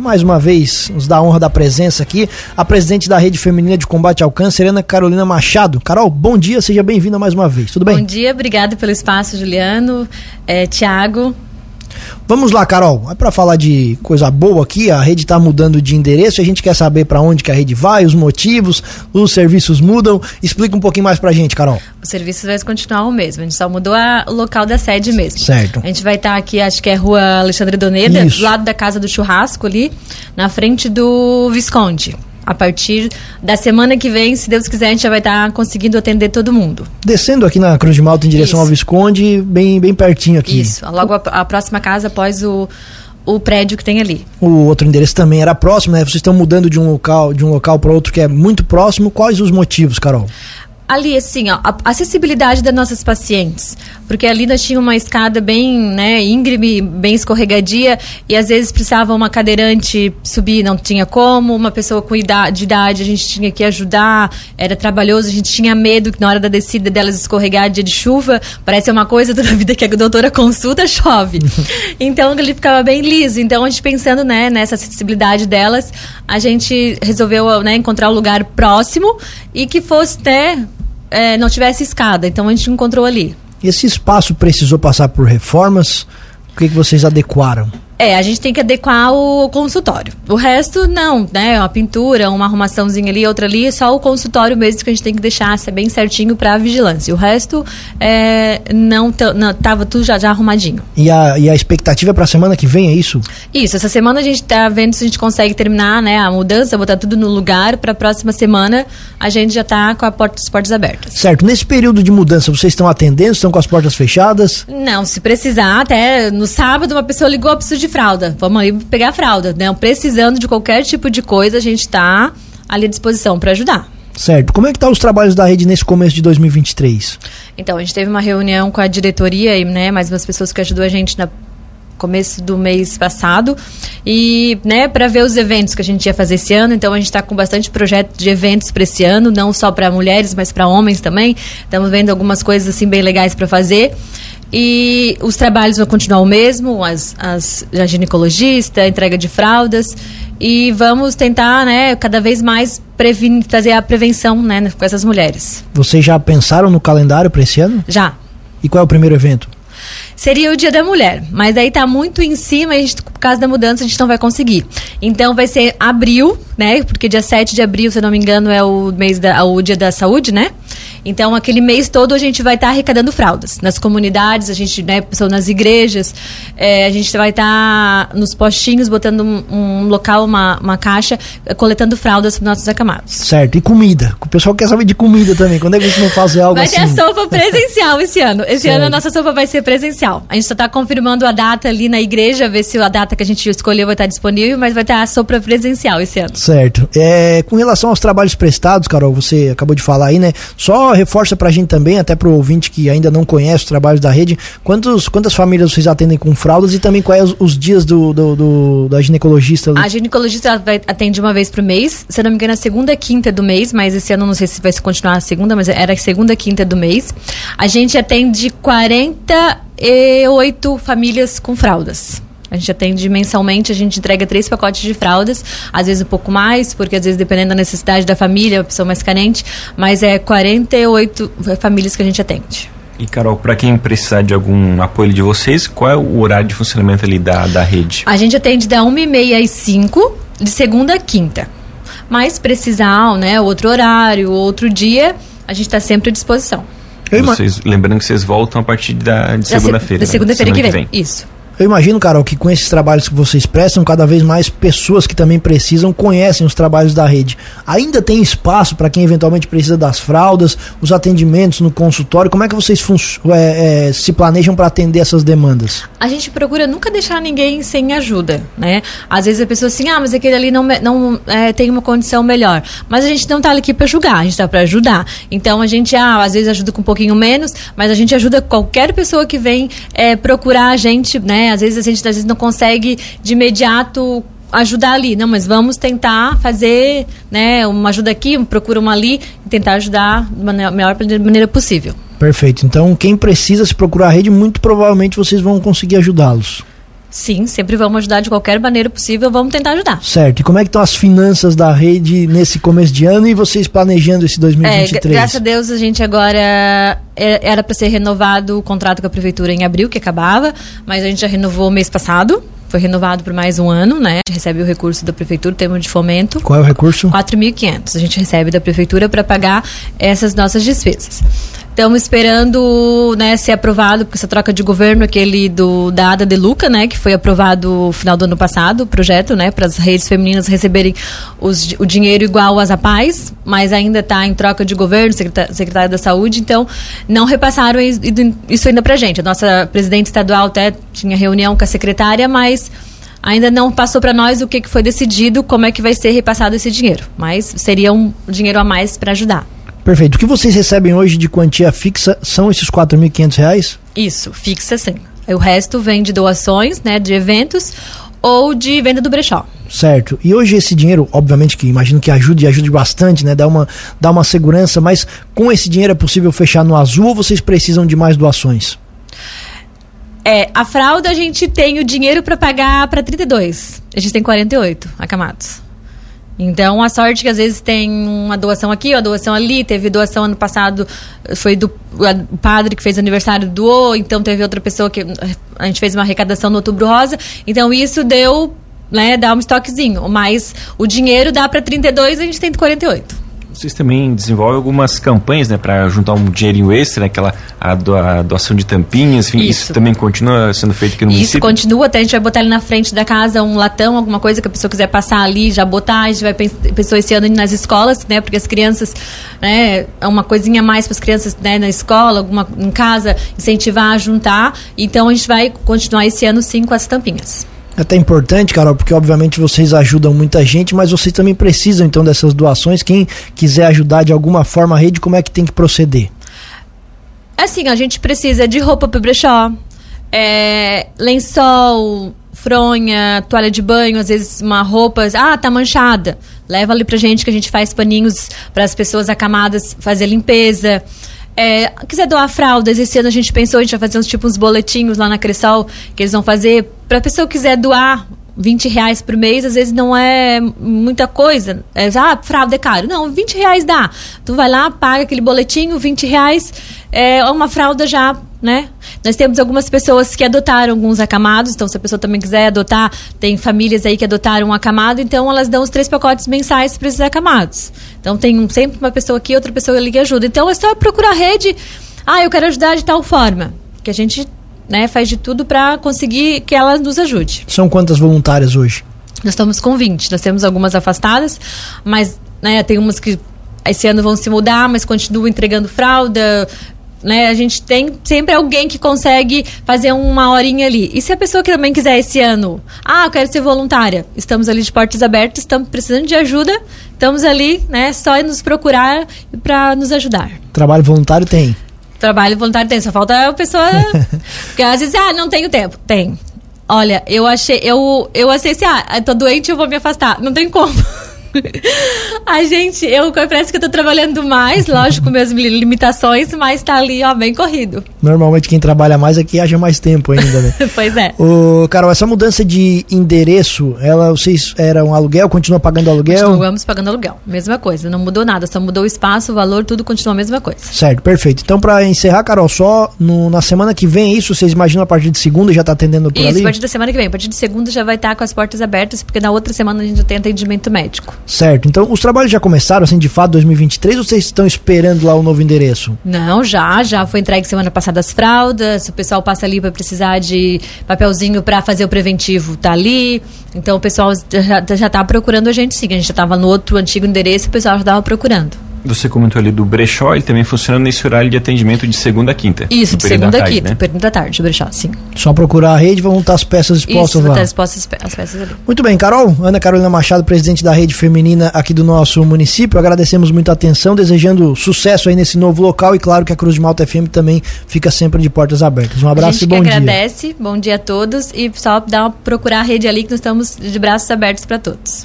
Mais uma vez, nos dá a honra da presença aqui, a presidente da Rede Feminina de Combate ao Câncer, Ana Carolina Machado. Carol, bom dia, seja bem-vinda mais uma vez, tudo bem? Bom dia, obrigado pelo espaço, Juliano, é, Tiago. Vamos lá, Carol. É para falar de coisa boa aqui. A rede está mudando de endereço. A gente quer saber para onde que a rede vai, os motivos, os serviços mudam. Explica um pouquinho mais para a gente, Carol. O serviço vai continuar o mesmo. A gente só mudou a, o local da sede mesmo. Certo. A gente vai estar tá aqui, acho que é Rua Alexandre Doneda, do lado da casa do churrasco ali, na frente do Visconde a partir da semana que vem, se Deus quiser, a gente já vai estar tá conseguindo atender todo mundo. Descendo aqui na Cruz de Malta em direção Isso. ao Visconde, bem, bem pertinho aqui. Isso, logo a, a próxima casa após o, o prédio que tem ali. O outro endereço também era próximo, né? Vocês estão mudando de um local de um local para outro que é muito próximo. Quais os motivos, Carol? ali, assim, ó, a acessibilidade das nossas pacientes. Porque ali nós tínhamos uma escada bem, né, íngreme, bem escorregadia, e às vezes precisava uma cadeirante subir, não tinha como, uma pessoa com idade, de idade, a gente tinha que ajudar, era trabalhoso, a gente tinha medo que na hora da descida delas escorregar dia de chuva, parece uma coisa toda a vida que a doutora consulta, chove. então ele ficava bem liso. Então a gente pensando, né, nessa acessibilidade delas, a gente resolveu, né, encontrar um lugar próximo e que fosse, né, é, não tivesse escada. Então a gente encontrou ali. Esse espaço precisou passar por reformas? O que, que vocês adequaram? É, a gente tem que adequar o consultório. O resto, não, né? Uma pintura, uma arrumaçãozinha ali, outra ali, só o consultório mesmo que a gente tem que deixar ser bem certinho para a vigilância. O resto, é, não, não tava tudo já, já arrumadinho. E a, e a expectativa para a semana que vem é isso? Isso, essa semana a gente tá vendo se a gente consegue terminar, né, a mudança, botar tudo no lugar para a próxima semana a gente já tá com a porta, as portas abertas. Certo. Nesse período de mudança, vocês estão atendendo, estão com as portas fechadas? Não, se precisar, até no sábado uma pessoa ligou, preciso de fralda. Vamos aí pegar a fralda, né? Precisando de qualquer tipo de coisa, a gente está ali à disposição para ajudar. Certo. Como é que estão tá os trabalhos da rede nesse começo de 2023? Então, a gente teve uma reunião com a diretoria e né, mais umas pessoas que ajudou a gente na começo do mês passado e né para ver os eventos que a gente ia fazer esse ano então a gente está com bastante projeto de eventos para esse ano não só para mulheres mas para homens também estamos vendo algumas coisas assim bem legais para fazer e os trabalhos vão continuar o mesmo, as, as, a ginecologista, a entrega de fraldas. E vamos tentar, né, cada vez mais prevenir, fazer a prevenção, né, com essas mulheres. Vocês já pensaram no calendário para esse ano? Já. E qual é o primeiro evento? Seria o Dia da Mulher, mas aí tá muito em cima e gente, por causa da mudança a gente não vai conseguir. Então vai ser abril, né? Porque dia 7 de abril, se eu não me engano, é o mês da o Dia da Saúde, né? Então, aquele mês todo a gente vai estar tá arrecadando fraldas. Nas comunidades, a gente, né, nas igrejas, é, a gente vai estar tá nos postinhos, botando um, um local, uma, uma caixa, coletando fraldas para nossos acamados. Certo. E comida? O pessoal quer saber de comida também. Quando é que você não fazer algo vai assim? Vai ter a sopa presencial esse ano. Esse certo. ano a nossa sopa vai ser presencial. A gente só está confirmando a data ali na igreja, ver se a data que a gente escolheu vai estar disponível, mas vai ter a sopa presencial esse ano. Certo. É, com relação aos trabalhos prestados, Carol, você acabou de falar aí, né? Só reforça pra gente também, até pro ouvinte que ainda não conhece os trabalhos da rede, quantos, quantas famílias vocês atendem com fraldas e também quais os, os dias do, do, do, da ginecologista? A ginecologista atende uma vez por mês, se não me engano, a segunda quinta do mês, mas esse ano não sei se vai continuar a segunda, mas era a segunda quinta do mês. A gente atende 48 famílias com fraldas. A gente atende mensalmente, a gente entrega três pacotes de fraldas, às vezes um pouco mais, porque às vezes dependendo da necessidade da família, a pessoa mais carente, mas é 48 famílias que a gente atende. E Carol, para quem precisar de algum apoio de vocês, qual é o horário de funcionamento ali da, da rede? A gente atende da 1h30 às 5 de segunda a quinta. Mas precisar, né, outro horário, outro dia, a gente está sempre à disposição. Vocês, lembrando que vocês voltam a partir da, de segunda-feira. Da segunda-feira né? que, que vem. Isso. Eu imagino, Carol, que com esses trabalhos que vocês prestam, cada vez mais pessoas que também precisam conhecem os trabalhos da rede. Ainda tem espaço para quem eventualmente precisa das fraldas, os atendimentos no consultório? Como é que vocês é, é, se planejam para atender essas demandas? A gente procura nunca deixar ninguém sem ajuda, né? Às vezes a pessoa assim, ah, mas aquele ali não, não é, tem uma condição melhor. Mas a gente não está aqui para julgar, a gente está para ajudar. Então a gente, ah, às vezes ajuda com um pouquinho menos, mas a gente ajuda qualquer pessoa que vem é, procurar a gente, né? Às vezes a gente às vezes não consegue de imediato ajudar ali. Não, mas vamos tentar fazer, né, uma ajuda aqui, procura uma ali e tentar ajudar da melhor maneira possível. Perfeito. Então, quem precisa se procurar a rede, muito provavelmente vocês vão conseguir ajudá-los. Sim, sempre vamos ajudar de qualquer maneira possível, vamos tentar ajudar. Certo. E como é que estão as finanças da rede nesse começo de ano e vocês planejando esse 2023? É, graças a Deus a gente agora é, era para ser renovado o contrato com a prefeitura em abril, que acabava, mas a gente já renovou mês passado. Foi renovado por mais um ano, né? A gente recebe o recurso da prefeitura, termo de fomento. Qual é o recurso? 4.500. A gente recebe da prefeitura para pagar essas nossas despesas. Estamos esperando né, ser aprovado, porque essa troca de governo, aquele do, da Ada de Luca, né, que foi aprovado no final do ano passado, o projeto, né, para as redes femininas receberem os, o dinheiro igual às APAES, mas ainda está em troca de governo, secretário, secretário da Saúde, então não repassaram isso ainda para gente. A nossa presidente estadual até tinha reunião com a secretária, mas ainda não passou para nós o que, que foi decidido, como é que vai ser repassado esse dinheiro. Mas seria um dinheiro a mais para ajudar. Perfeito. O que vocês recebem hoje de quantia fixa são esses R$ 4.500? Isso, fixa sim. O resto vem de doações, né, de eventos ou de venda do brechó. Certo. E hoje esse dinheiro, obviamente que imagino que ajude, ajude bastante, né? Dá uma, dá uma segurança, mas com esse dinheiro é possível fechar no azul ou vocês precisam de mais doações? É, a fralda a gente tem o dinheiro para pagar para 32. A gente tem 48 acamados. Então, a sorte que às vezes tem uma doação aqui, uma doação ali. Teve doação ano passado, foi do o padre que fez aniversário doou. Então, teve outra pessoa que a gente fez uma arrecadação no Outubro Rosa. Então, isso deu, né, dá um estoquezinho. Mas o dinheiro dá para 32, a gente tem 48 vocês também desenvolvem algumas campanhas, né, para juntar um dinheirinho extra, né, aquela a, doação de tampinhas, enfim, isso. isso. também continua sendo feito aqui no isso município? Isso continua, até a gente vai botar ali na frente da casa um latão, alguma coisa que a pessoa quiser passar ali, já botar, a gente vai pensar esse ano nas escolas, né, porque as crianças, né, é uma coisinha a mais para as crianças, né, na escola, alguma em casa, incentivar a juntar, então a gente vai continuar esse ano sim com as tampinhas. É até importante, Carol, porque obviamente vocês ajudam muita gente, mas vocês também precisam então dessas doações. Quem quiser ajudar de alguma forma a rede, como é que tem que proceder? Assim, a gente precisa de roupa para brechó, é, lençol, fronha, toalha de banho, às vezes uma roupa, ah, tá manchada. Leva ali pra gente que a gente faz paninhos para as pessoas acamadas fazer limpeza. É, quiser doar fraldas, esse ano a gente pensou, a gente vai fazer uns, tipo uns boletinhos lá na Cressol, que eles vão fazer. Pra pessoa que quiser doar 20 reais por mês, às vezes não é muita coisa. É, ah, fralda é caro. Não, 20 reais dá. Tu vai lá, paga aquele boletinho, 20 reais, é uma fralda já né? Nós temos algumas pessoas que adotaram alguns acamados, então se a pessoa também quiser adotar, tem famílias aí que adotaram um acamado, então elas dão os três pacotes mensais para esses acamados. Então tem um, sempre uma pessoa aqui, outra pessoa ali que ajuda. Então é só procurar a rede, ah, eu quero ajudar de tal forma, que a gente né, faz de tudo para conseguir que ela nos ajude. São quantas voluntárias hoje? Nós estamos com 20, nós temos algumas afastadas, mas né, tem umas que esse ano vão se mudar, mas continuam entregando fralda, né? A gente tem sempre alguém que consegue fazer uma horinha ali. E se a pessoa que também quiser esse ano, ah, eu quero ser voluntária, estamos ali de portas abertas, estamos precisando de ajuda, estamos ali, né? Só nos procurar para nos ajudar. Trabalho voluntário tem. Trabalho voluntário tem, só falta a pessoa. Porque às vezes, ah, não tenho tempo. Tem. Olha, eu achei, eu, eu achei assim, ah, tô doente, eu vou me afastar. Não tem como. A gente, eu parece que eu tô trabalhando mais, lógico, minhas limitações, mas tá ali, ó, bem corrido. Normalmente quem trabalha mais aqui haja mais tempo ainda, né? pois é. O, Carol, essa mudança de endereço, ela, vocês eram aluguel, continua pagando aluguel? Continuamos pagando aluguel, mesma coisa, não mudou nada, só mudou o espaço, o valor, tudo continua a mesma coisa. Certo, perfeito. Então, para encerrar, Carol, só no, na semana que vem, isso, vocês imaginam a partir de segunda já tá atendendo por isso, ali? Isso, a partir da semana que vem. A partir de segunda já vai estar tá com as portas abertas, porque na outra semana a gente já tem atendimento médico. Certo. Então, os trabalhos já começaram, assim, de fato, 2023 ou vocês estão esperando lá o novo endereço? Não, já. Já foi entregue semana passada as fraldas. O pessoal passa ali para precisar de papelzinho para fazer o preventivo, tá ali. Então, o pessoal já, já tá procurando a gente sim. A gente já estava no outro antigo endereço o pessoal já estava procurando. Você comentou ali do brechó, ele também funciona nesse horário de atendimento de segunda a quinta. Isso, de segunda a quinta, né? período da tarde, o brechó, sim. Só procurar a rede, vão estar as peças expostas Isso, lá. Isso, expostas as peças ali. Muito bem, Carol, Ana Carolina Machado, presidente da rede feminina aqui do nosso município, agradecemos muito a atenção, desejando sucesso aí nesse novo local e claro que a Cruz de Malta FM também fica sempre de portas abertas. Um abraço e bom dia. agradece, bom dia a todos e só dá uma, procurar a rede ali que nós estamos de braços abertos para todos.